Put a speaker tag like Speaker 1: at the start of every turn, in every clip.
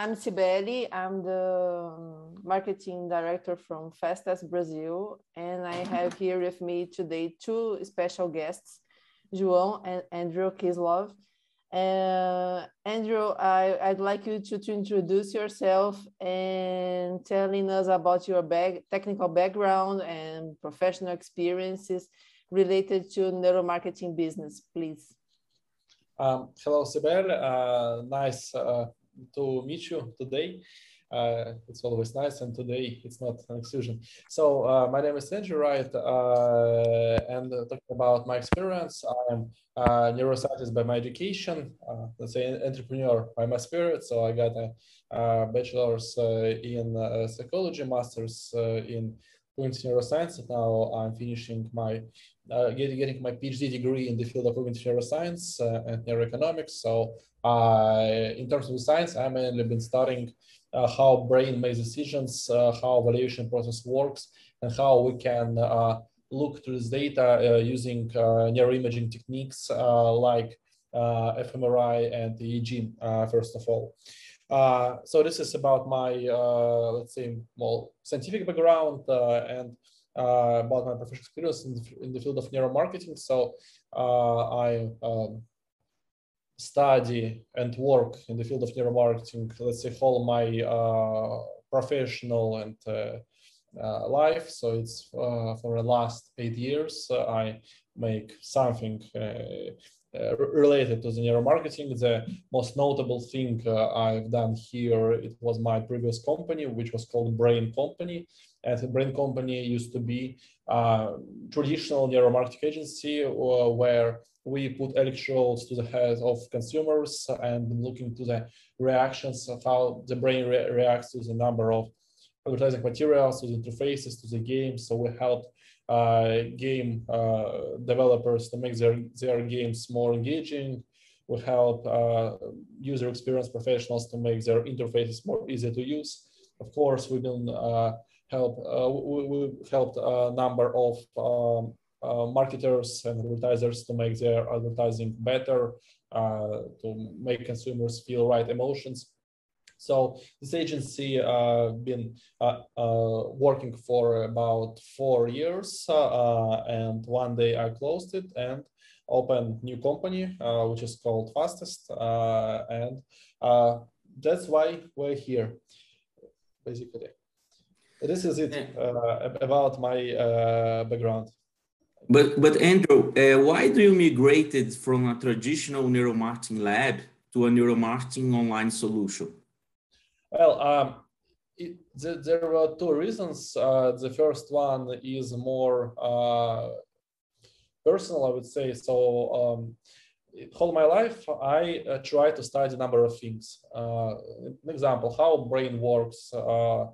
Speaker 1: I'm Cibele. I'm the um, marketing director from Fastest Brazil, and I have here with me today two special guests, João and Andrew Kislov. Uh, Andrew, I, would like you to, to introduce yourself and telling us about your bag, technical background and professional experiences related to neuromarketing business, please.
Speaker 2: Um, hello, Sibel. Uh, nice uh, to meet you today. Uh, it's always nice, and today it's not an exclusion. So uh, my name is Andrew Wright, uh, and talking about my experience, I'm a neuroscientist by my education. Uh, let's say entrepreneur by my spirit. So I got a, bachelor's uh, in uh, psychology, master's in cognitive neuroscience. Now I'm finishing my uh, getting, getting my PhD degree in the field of cognitive neuroscience uh, and neuroeconomics. So, uh, in terms of science, I've mainly been studying uh, how brain makes decisions, uh, how evaluation process works, and how we can uh, look to this data using neuroimaging techniques like fMRI and EEG, first of all. Uh, so this is about my, uh, let's say, more scientific background uh, and about my professional experience in the, in the field of neuromarketing. So I um, study and work in the field of neuromarketing, let's say, all my professional and uh, life. So it's uh, for the last eight years, uh, I make something uh, related to the neuromarketing. The most notable thing uh, I've done here, it was my previous company, which was called Brain Company. And Brain Company used to be a traditional neuromarketing agency uh, where we put electrodes to the head of consumers and looking to the reactions of how the brain re reacts to the number of advertising materials, to the interfaces, to the games. So we helped uh, game uh, developers to make their, their games more engaging. We help uh, user experience professionals to make their interfaces more easy to use. Of course, we've been help we, we helped a number of um, uh, marketers and advertisers to make their advertising better, uh, to make consumers feel right emotions. So this agency uh, been uh, uh, working for about four years, uh, and one day I closed it and opened new company, uh, which is called Fastest, uh, and that's why we're here, basically. This is it about my background.
Speaker 3: But but Andrew, why do you migrated from a traditional neuromarketing lab to a neuromarketing online solution?
Speaker 2: Well, um, it, th there were two reasons. Uh, the first one is more uh, personal, I would say. So, um, all my life, I uh, try to study a number of things. Uh, an example, how brain works, uh,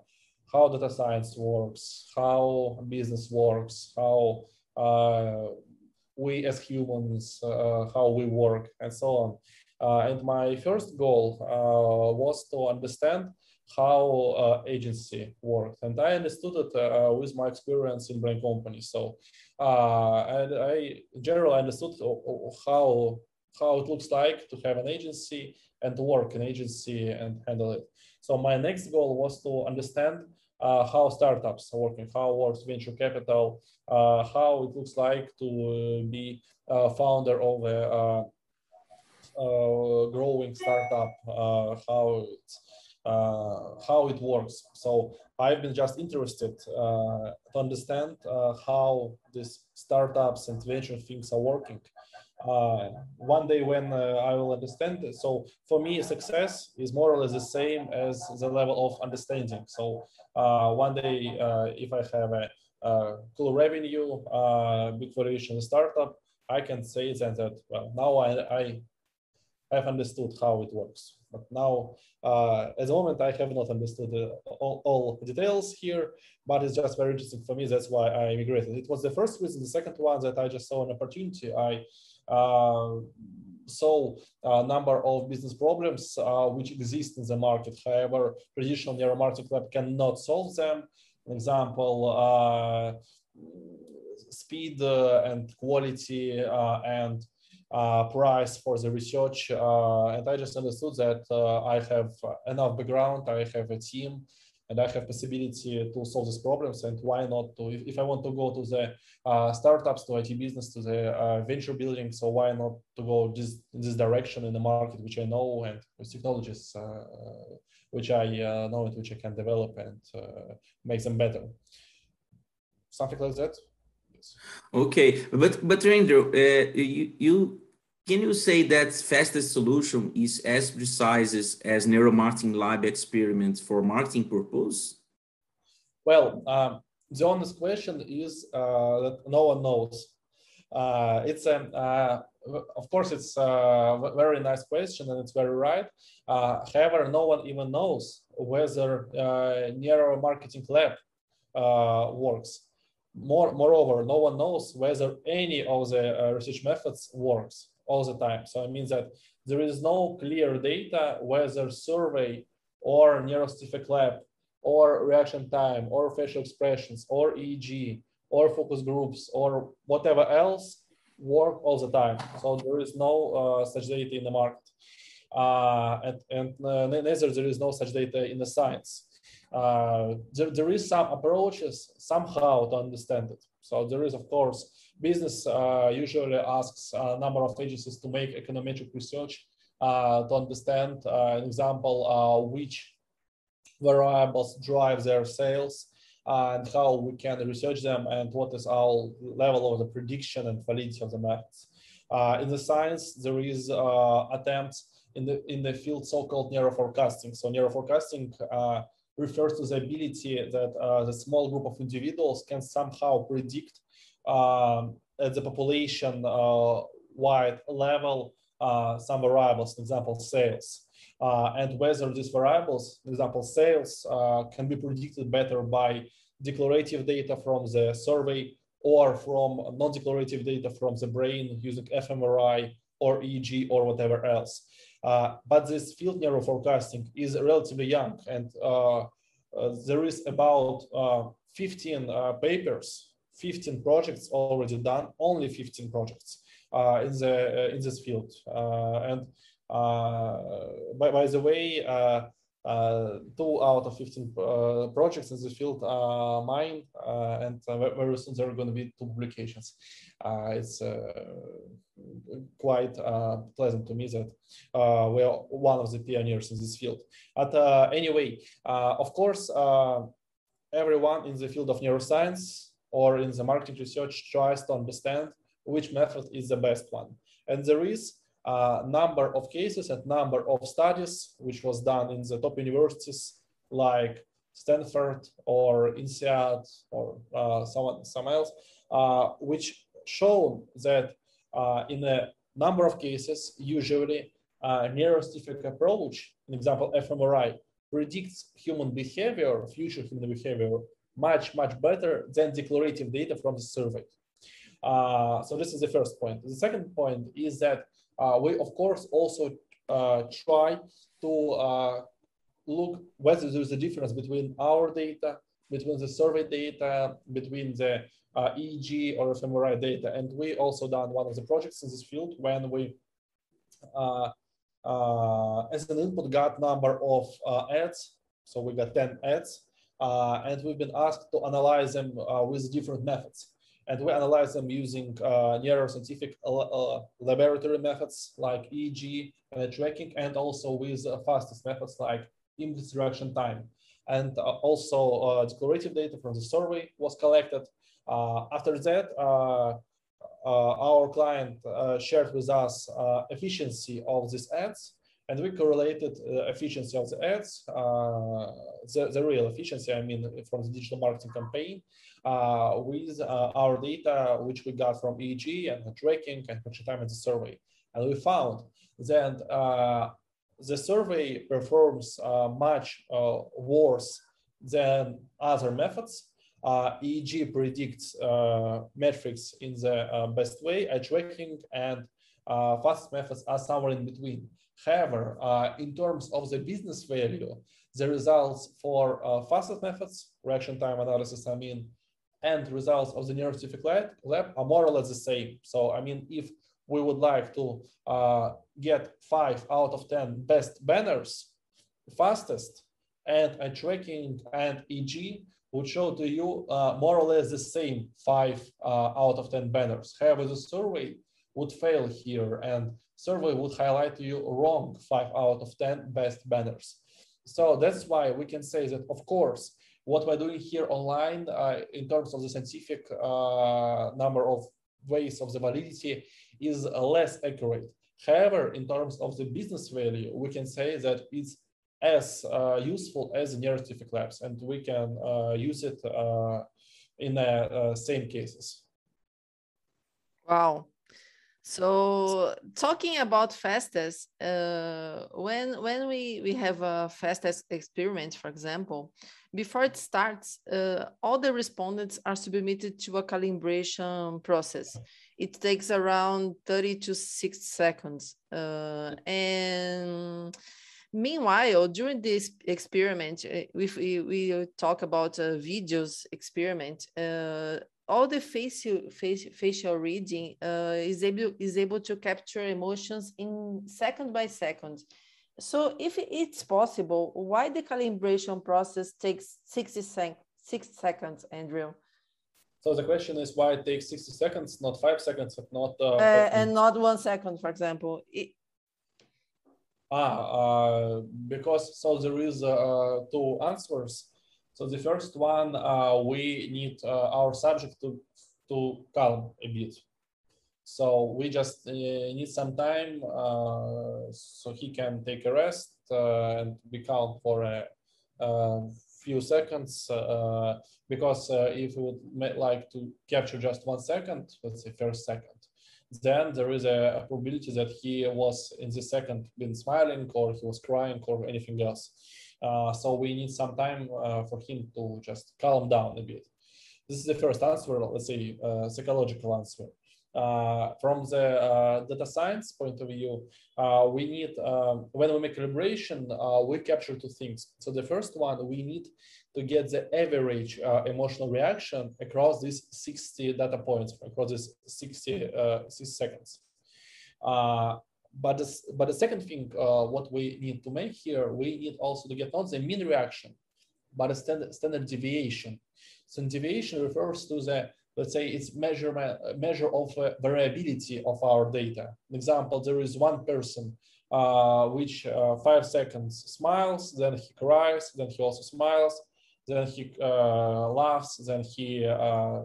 Speaker 2: how data science works, how business works, how uh, we as humans, how we work, and so on. Uh, and my first goal uh, was to understand how uh, agency worked and i understood it uh, with my experience in brain company. So uh, and i in general understood how how it looks like to have an agency and to work in agency and handle it. So my next goal was to understand uh, how startups are working how works venture capital how it looks like to be a founder of a uh, growing startup, uh, how it, uh, how it works. So I've been just interested to understand how these startups and venture things are working. Uh, one day when uh, I will understand it. So for me, success is more or less the same as the level of understanding. So uh, one day, if I have a, cool revenue, big valuation startup, I can say that, that well, now I, I I've understood how it works. But now, uh, at the moment, I have not understood all, all details here, but it's just very interesting for me. That's why I immigrated. It was the first reason. The second one that I just saw an opportunity. I uh, saw a number of business problems uh, which exist in the market. However, traditional neuromarketing lab cannot solve them. An example, uh, speed uh, and quality uh, and uh, price for the research. and I just understood that I have enough background, I have a team, and I have possibility to solve these problems. And why not to, if, if I want to go to the uh, startups, to IT business, to the uh, venture building, so why not to go this this direction in the market, which I know, and with technologies uh, which I know and which I can develop and make them better. Something like that.
Speaker 3: Okay, but but Andrew, uh, you you can you say that fastest solution is as precise as, neuromarketing lab experiments for marketing purpose?
Speaker 2: Well, um, the honest question is uh, that no one knows. Uh, it's a, uh, of course, it's a very nice question and it's very right. Uh, however, no one even knows whether uh, neuromarketing lab uh, works. More, moreover, no one knows whether any of the uh, research methods works all the time. So it means that there is no clear data whether survey or neuroscientific lab or reaction time or facial expressions or EEG or focus groups or whatever else work all the time. So there is no uh, such data in the market. Uh, and and uh, neither there is no such data in the science there, there is some approaches somehow to understand it. So there is, of course, business uh, usually asks a number of agencies to make econometric research uh, to understand, uh, an example, uh, which variables drive their sales and how we can research them and what is our level of the prediction and validity of the methods. Uh, in the science, there is attempts in the in the field so-called neuroforecasting. So neuroforecasting refers to the ability that uh, the small group of individuals can somehow predict um, at the population uh, wide level uh, some variables, for example, sales. Uh, and whether these variables, for example, sales, uh, can be predicted better by declarative data from the survey or from non-declarative data from the brain using fMRI or EEG or whatever else. Uh, but this field neuroforecasting is relatively young and uh, uh, there is about uh, 15 uh, papers, 15 projects already done, only 15 projects uh, in, the, in this field. and by, by the way, Uh, two out of 15 uh, projects in this field are mine, uh, and uh, very soon there are going to be two publications. Uh, it's quite pleasant to me that we are one of the pioneers in this field. But anyway, of course, everyone in the field of neuroscience or in the market research tries to understand which method is the best one. And there is uh, number of cases and number of studies, which was done in the top universities like Stanford or INSEAD or uh, someone, some else, uh, which show that uh, in a number of cases, usually a neuroscientific approach, an example, fMRI, predicts human behavior, future human behavior, much, much better than declarative data from the survey. Uh, so this is the first point. The second point is that uh, we, of course, also uh, try to uh, look whether there's a difference between our data, between the survey data, between the uh, EEG or fMRI data. And we also done one of the projects in this field when we, uh, uh, as an input, got number of ads. So we got 10 ads, and we've been asked to analyze them with different methods and we analyze them using uh, neuroscientific uh, uh laboratory methods like EEG and tracking, and also with uh, fastest methods like image reaction time. And uh, also uh, declarative data from the survey was collected. after that, our client shared with us efficiency of these ads and we correlated uh, efficiency of the ads, uh, the, the real efficiency, I mean, from the digital marketing campaign, uh, with uh, our data, which we got from EEG and tracking and time in the survey. And we found that uh, the survey performs uh, much worse than other methods. EEG predicts metrics in the best way, eye tracking and fast methods are somewhere in between. However, in terms of the business value, the results for uh, fastest methods, reaction time analysis, I mean, and results of the neuroscientific lab are more or less the same. So, I mean, if we would like to uh, get five out of 10 best banners, fastest, and eye tracking and EEG would show to you uh, more or less the same five uh, out of 10 banners. However, the survey would fail here and survey would highlight you wrong five out of 10 best banners. So that's why we can say that, of course, what we're doing here online uh, in terms of the scientific uh, number of ways of the validity is less accurate. However, in terms of the business value, we can say that it's as uh, useful as the neuroscientific labs, and we can uh, use it uh, in the uh, same cases.
Speaker 1: Wow. So talking about fastest, uh, when when we we have a fastest experiment, for example, before it starts, uh, all the respondents are submitted to a calibration process. It takes around 30 to 60 seconds. Uh, and meanwhile, during this experiment, uh, if we, we talk about a videos experiment, uh, all the facial face, facial reading uh, is able is able to capture emotions in second by second. So if it's possible, why the calibration process takes 60 sec six seconds, Andrew?
Speaker 2: So the question is why it takes 60 seconds, not five seconds, not
Speaker 1: uh, uh, and not one second, for example. It...
Speaker 2: ah, uh, because so there is uh, two answers. So the first one, uh, we need uh, our subject to, to calm a bit. So we just uh, need some time uh, so he can take a rest uh, and be calm for a, a few seconds. Uh, because if we would like to capture just one second, let's say first second, then there is a, a probability that he was in the second been smiling or he was crying or anything else. Uh, so we need some time uh, for him to just calm down a bit. This is the first answer, let's say, uh, psychological answer. Uh, from the uh, data science point of view, uh, we need, um, when we make calibration, we capture two things. So the first one, we need to get the average emotional reaction across these 60 data points, across these 60, 60 seconds. But the, but the second thing, uh, what we need to make here, we need also to get not the mean reaction, but a standard, standard deviation. So deviation refers to the, let's say it's measurement, measure of uh, variability of our data. An example, there is one person uh, which uh, five seconds smiles, then he cries, then he also smiles, then he uh, laughs, then he uh,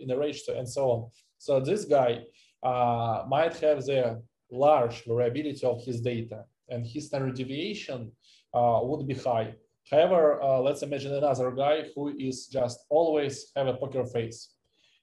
Speaker 2: enraged, and so on. So this guy uh, might have the large variability of his data and his standard deviation uh, would be high. However, uh, let's imagine another guy who is just always have a poker face.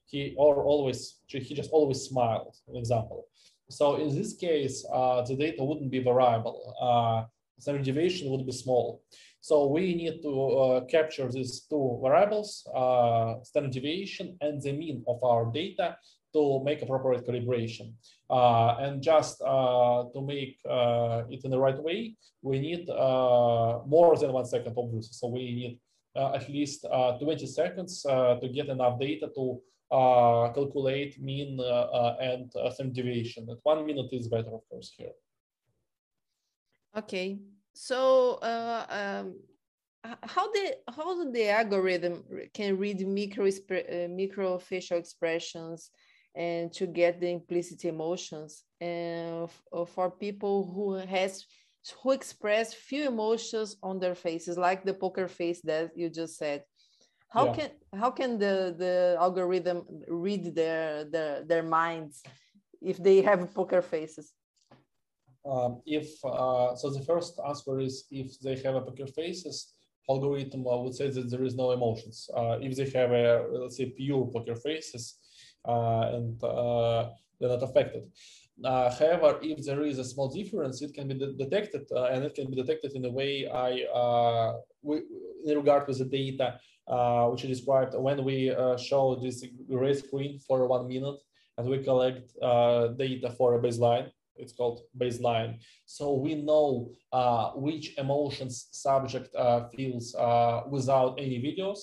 Speaker 2: He or always he just always smiled, an example. So in this case, uh, the data wouldn't be variable. Uh, standard deviation would be small. So we need to uh, capture these two variables, uh, standard deviation and the mean of our data to make appropriate calibration. Uh, and just uh, to make uh, it in the right way, we need more than one second, obviously. So we need at least uh, 20 seconds to get enough data to calculate mean and some deviation. At one minute is better, of course, here.
Speaker 1: Okay, so um, how the how the algorithm can read micro uh, micro facial expressions and to get the implicit emotions and uh, for people who has who express few emotions on their faces like the poker face that you just said. How yeah. can how can the the algorithm read their their their minds if they have poker faces?
Speaker 2: Um, if uh, so the first answer is if they have a poker faces algorithm I would say that there is no emotions. Uh, if they have a let's say pure poker faces and uh, they're not affected. Uh, however, if there is a small difference, it can be de detected, uh, and it can be detected in a way I, uh, we, in regard with the data uh, which is described when we uh, show this gray screen for one minute, and we collect uh, data for a baseline. It's called baseline. So we know which emotions subject feels without any videos,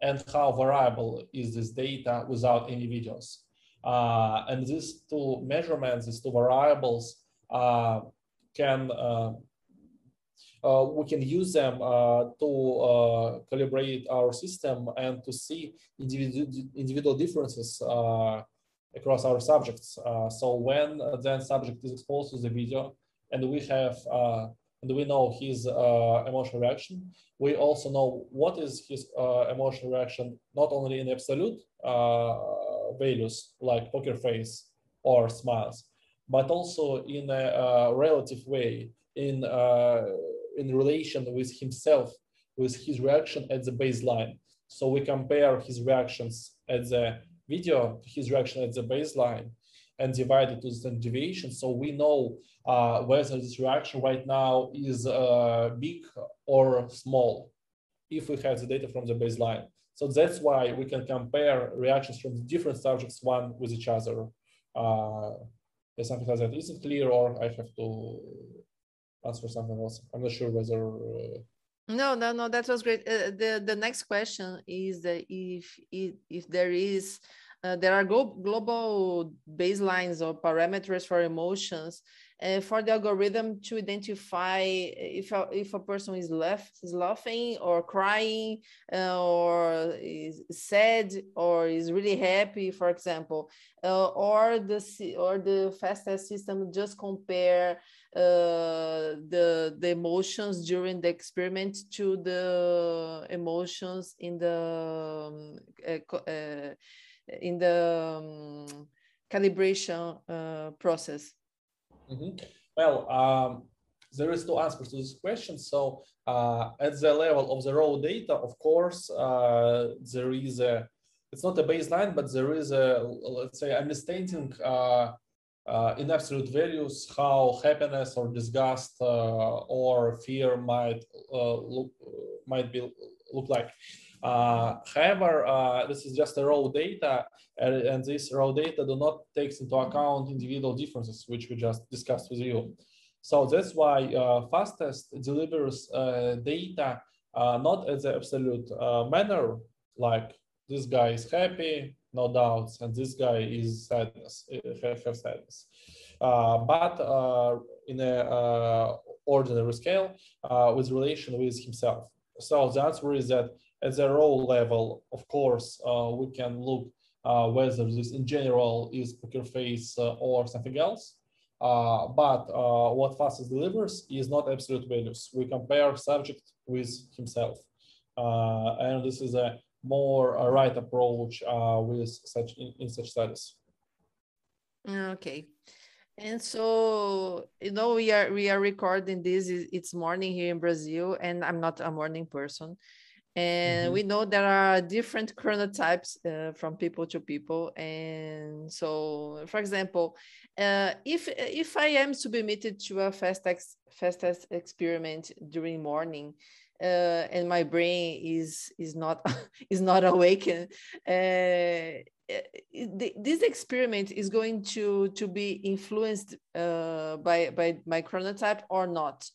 Speaker 2: and how variable is this data without any videos. Uh, and these two measurements, these two variables, uh, can uh, uh we can use them uh, to uh, calibrate our system and to see individual individual differences across our subjects. so when then subject is exposed to the video, and we have and we know his emotional reaction, we also know what is his emotional reaction not only in absolute values like poker face or smiles, but also in a uh, relative way, in, uh, in relation with himself, with his reaction at the baseline. So we compare his reactions at the video his reaction at the baseline and divide it to the standard deviation. So we know uh, whether this reaction right now is uh, big or small if we have the data from the baseline. So that's why we can compare reactions from different subjects one with each other. Uh, something like that. Is it clear or I have to answer something else? I'm not sure whether. Uh...
Speaker 1: No, no, no, that was great. Uh, the, the next question is that if, if there is uh, there are global baselines or parameters for emotions uh, for the algorithm to identify if a, if a person is left is laughing or crying uh, or is sad or is really happy for example uh, or the or the fast test system just compare uh, the the emotions during the experiment to the emotions in the um, uh, in the um, calibration uh, process?
Speaker 2: Mm-hmm. Well, um, there is two answers to this question. So uh, at the level of the raw data, of course, uh, there is a, it's not a baseline, but there is a, let's say, understanding uh, uh, in absolute values how happiness or disgust uh, or fear might look, might be look like. Uh, however, uh, this is just a raw data, and, and this raw data do not takes into account individual differences, which we just discussed with you. So that's why uh, fastest delivers uh, data uh, not as an absolute uh, manner, like this guy is happy, no doubts, and this guy is sadness, have, sadness. but in a ordinary scale with relation with himself. So the answer is that at the raw level, of course, uh, we can look uh, whether this in general is poker face uh, or something else. but what fastest delivers is not absolute values. We compare subject with himself. and this is a more right approach with such in, in such studies.
Speaker 1: Okay. And so, you know, we are we are recording this. It's morning here in Brazil, and I'm not a morning person and mm-hmm. we know there are different chronotypes uh, from people to people and so for example uh, if if i am submitted to a fast ex, fast test experiment during morning uh, and my brain is is not is not awakened uh, this experiment is going to to be influenced uh, by by my chronotype or not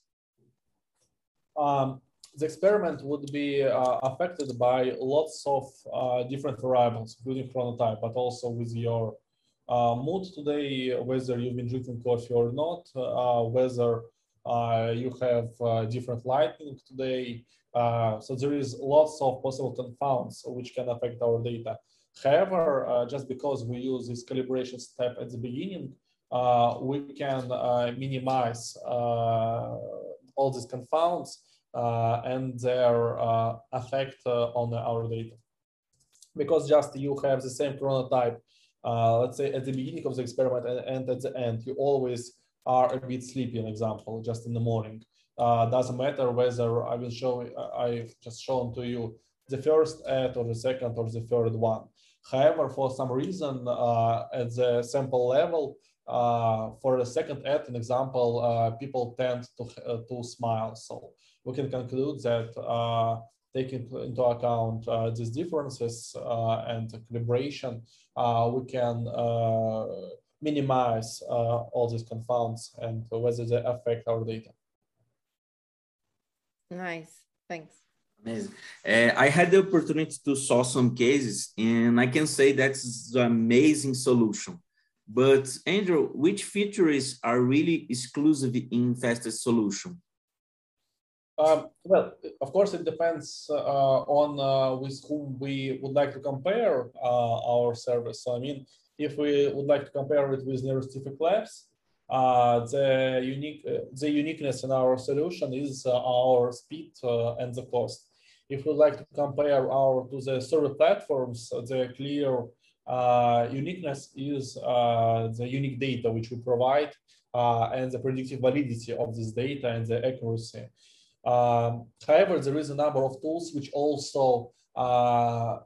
Speaker 2: um the experiment would be uh, affected by lots of uh, different variables, including chronotype, but also with your uh, mood today, whether you've been drinking coffee or not, uh, whether uh, you have uh, different lighting today. so there is lots of possible confounds which can affect our data. However, just because we use this calibration step at the beginning, we can minimize all these confounds and their uh, effect uh, on our data. Because just you have the same chronotype, let's say at the beginning of the experiment and, and at the end, you always are a bit sleepy, an example, just in the morning. Uh, doesn't matter whether I will show, I've just shown to you the first ad or the second or the third one. However, for some reason, uh, at the sample level, uh, for the second ad, an example, uh, people tend to, uh, to smile. So we can conclude that uh, taking into account uh, these differences uh, and calibration, we can minimize all these confounds and whether they affect our data.
Speaker 1: Nice, thanks.
Speaker 3: Amazing. Uh, I had the opportunity to saw some cases, and I can say that's an amazing solution. But Andrew, which features are really exclusive in fastest solution?
Speaker 2: Um, well, of course, it depends uh, on uh, with whom we would like to compare uh, our service. So, I mean, if we would like to compare it with Neuroscientific Labs, uh, the unique uh, the uniqueness in our solution is uh, our speed and the cost. If we like to compare our to the server platforms, the clear uniqueness is the unique data which we provide and the predictive validity of this data and the accuracy. Um, however, there is a number of tools which also uh,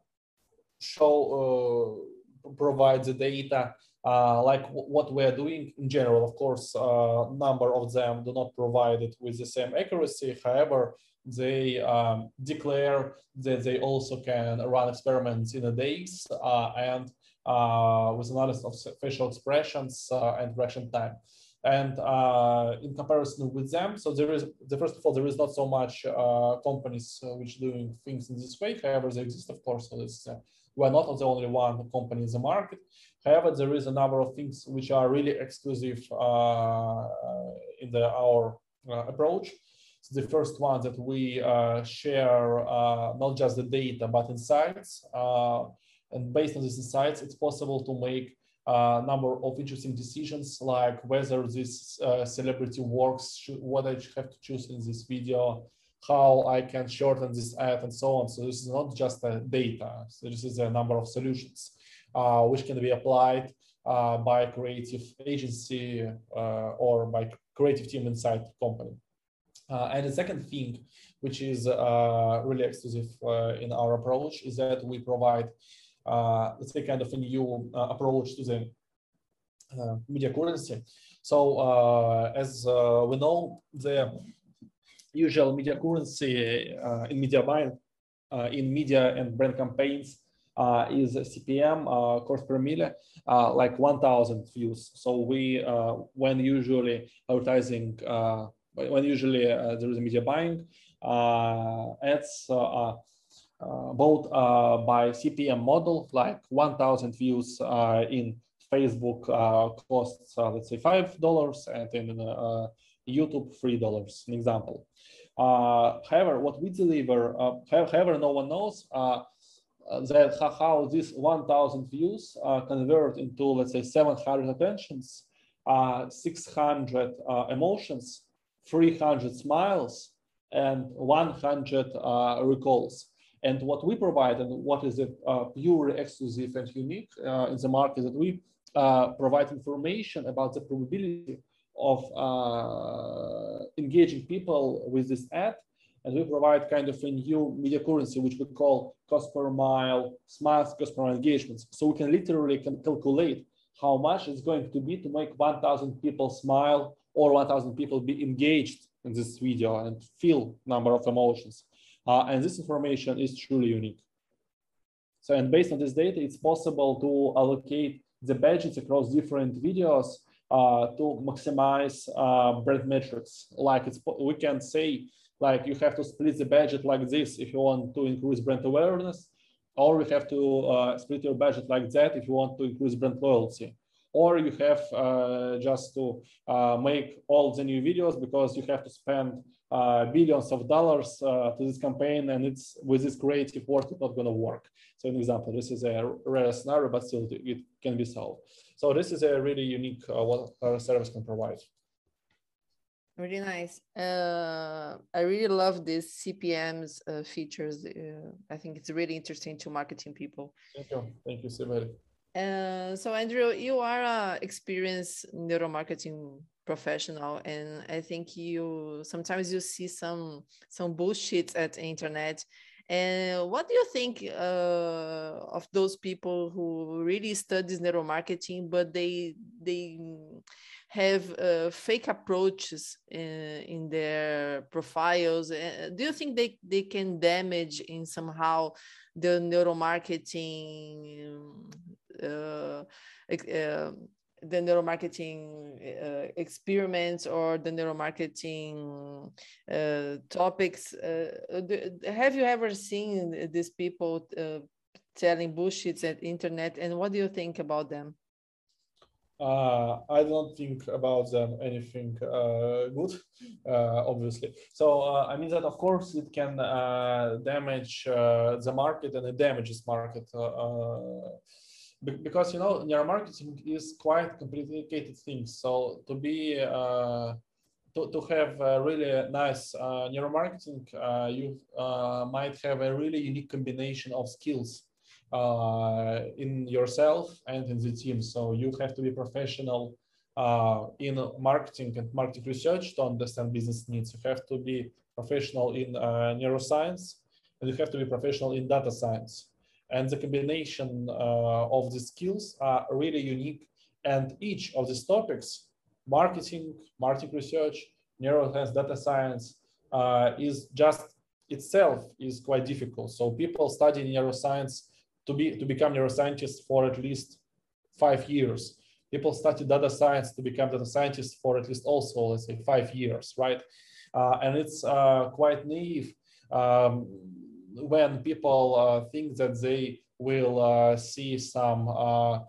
Speaker 2: show uh, provide the data uh, like what we are doing in general. Of course, a number of them do not provide it with the same accuracy. However, they um, declare that they also can run experiments in a days uh, and uh, with analysis of facial expressions uh, and reaction time. And uh, in comparison with them, so there is the first of all, there is not so much uh, companies uh, which doing things in this way. However, they exist, of course. So this, we are not the only one company in the market. However, there is a number of things which are really exclusive in the, our approach the first one that we uh, share uh, not just the data but insights uh, and based on these insights it's possible to make a number of interesting decisions like whether this uh, celebrity works should, what i have to choose in this video how i can shorten this ad and so on. So this is not just a data. So this is a number of solutions uh, which can be applied uh, by creative agency or by creative team inside the company. Uh, and the second thing, which is uh, really exclusive uh, in our approach, is that we provide, let's say, kind of a new approach to the media currency. So as we know, the usual media currency in media buying, in media and brand campaigns uh, is CPM, uh, cost per mille, uh, like 1,000 views. So we, when usually advertising when usually uh, there is a media buying, uh, ads uh, both by CPM model, like 1,000 views in Facebook costs, let's say $5, and in YouTube, $3, an example. however, what we deliver, however, no one knows, that how these 1000 views uh, convert into let's say 700 attentions uh, 600 uh, emotions 300 smiles and 100 uh, recalls. And what we provide and what is it uh, purely exclusive and unique uh, in the market that we uh, provide information about the probability of uh, engaging people with this ad. And we provide kind of a new media currency, which we call cost per mile, smiles, cost per mile engagements. So we can literally can calculate how much it's going to be to make 1,000 people smile or 1000 people be engaged in this video and feel number of emotions. Uh, and this information is truly unique. So, and based on this data, it's possible to allocate the budgets across different videos uh, to maximize uh, brand metrics. Like it's, we can say, like you have to split the budget like this if you want to increase brand awareness, or we have to uh, split your budget like that if you want to increase brand loyalty or you have uh, just to uh, make all the new videos because you have to spend uh, billions of dollars uh, to this campaign and it's with this creative work it's not going to work. So an example this is a rare scenario but still it can be solved. So this is a really unique uh, what our service can provide.
Speaker 1: Really nice. Uh, i really love these cpms features. I think it's really interesting to marketing people.
Speaker 2: Thank you. Thank you so much
Speaker 1: so Andrew, you are a experienced neuromarketing professional, and I think you sometimes you see some some bullshit at internet, And what do you think uh, of those people who really studies neuromarketing, but they they have uh, fake approaches in, in, their profiles? Uh, do you think they, they can damage in somehow the neuromarketing uh, uh the neuromarketing uh, experiments or the neuromarketing uh, topics. Uh, have you ever seen these people uh, telling bullshits at internet, and what do you think about them?
Speaker 2: Uh, I don't think about them anything uh, good, obviously. So I mean that of course it can damage the market and it damages market because you know neuromarketing is quite complicated thing so to be uh, to, to have a really nice uh, neuromarketing uh, you uh, might have a really unique combination of skills uh, in yourself and in the team so you have to be professional uh, in marketing and marketing research to understand business needs you have to be professional in neuroscience and you have to be professional in data science and the combination uh, of the skills are really unique. And each of these topics, marketing, marketing research, neuroscience, data science, uh, is just itself is quite difficult. So people studying neuroscience to be to become neuroscientists for at least five years. People study data science to become data scientists for at least also let's say five years, right? Uh, and it's uh, quite naive um, when people uh, think that they will uh, see some uh,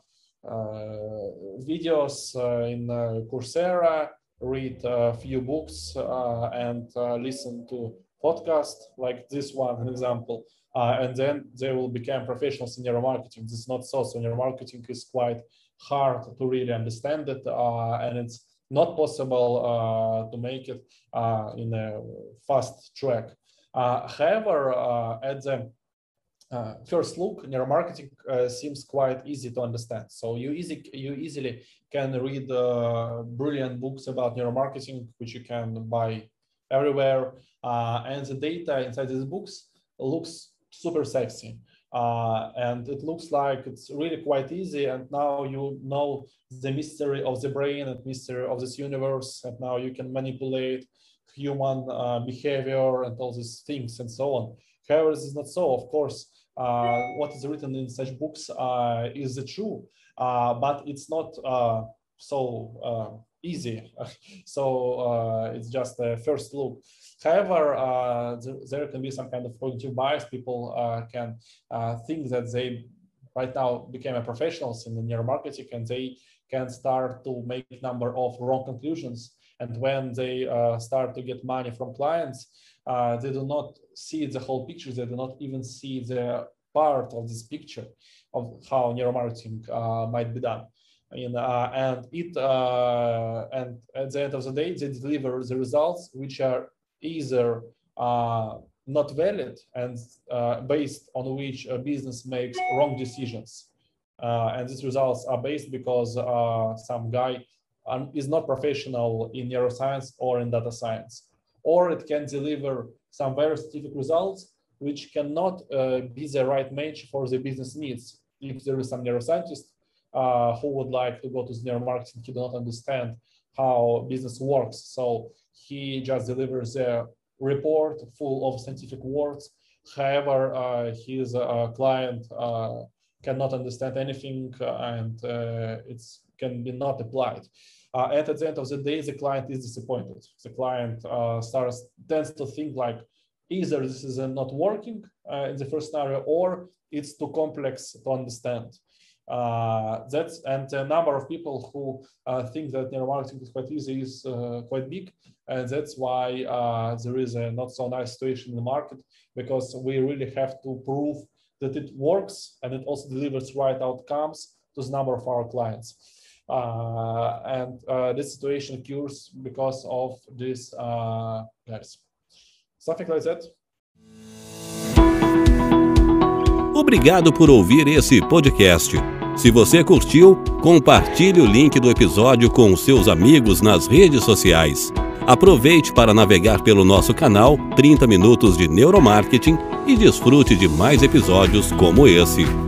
Speaker 2: videos in Coursera, read a few books, and listen to podcasts like this one, an example, and then they will become professionals in neuromarketing. This is not so. So neuromarketing is quite hard to really understand it, and it's not possible uh, to make it uh, in a fast track. Uh, however, uh, at the uh, first look, neuromarketing uh, seems quite easy to understand. So you easy you easily can read uh, brilliant books about neuromarketing, which you can buy everywhere, uh, and the data inside these books looks super sexy. and it looks like it's really quite easy. And now you know the mystery of the brain and mystery of this universe. And now you can manipulate human uh, behavior and all these things and so on. However, this is not so. Of course, uh, what is written in such books uh, is true, uh, but it's not uh, so uh, easy. so it's just a first look. However, th there can be some kind of cognitive bias. People can think that they right now became a professionals in the neuromarketing and they can start to make number of wrong conclusions and when they uh, start to get money from clients, uh, they do not see the whole picture. They do not even see the part of this picture of how neuromarketing uh, might be done. In, uh, and it uh, and at the end of the day, they deliver the results which are either uh, not valid and based on which a business makes wrong decisions. and these results are based because some guy is not professional in neuroscience or in data science. Or it can deliver some very specific results which cannot uh, be the right match for the business needs. If there is some neuroscientist uh, who would like to go to neuromarketing, he does not understand how business works. So he just delivers a report full of scientific words. However, uh, his uh, client uh, cannot understand anything uh, and it's can be not applied. Uh, and at the end of the day, the client is disappointed. The client uh, starts tends to think like either this is not working uh, in the first scenario or it's too complex to understand. Uh, that's and the number of people who uh, think that neuromarketing is quite easy is uh, quite big, and that's why there is a not so nice situation in the market because we really have to prove that it works and it also delivers right outcomes to the number of our clients. Uh, and uh, this situation occurs because of this uh. Something like that.
Speaker 4: Obrigado por ouvir esse podcast. Se você curtiu, compartilhe o link do episódio com seus amigos nas redes sociais. Aproveite para navegar pelo nosso canal 30 Minutos de Neuromarketing e desfrute de mais episódios como esse.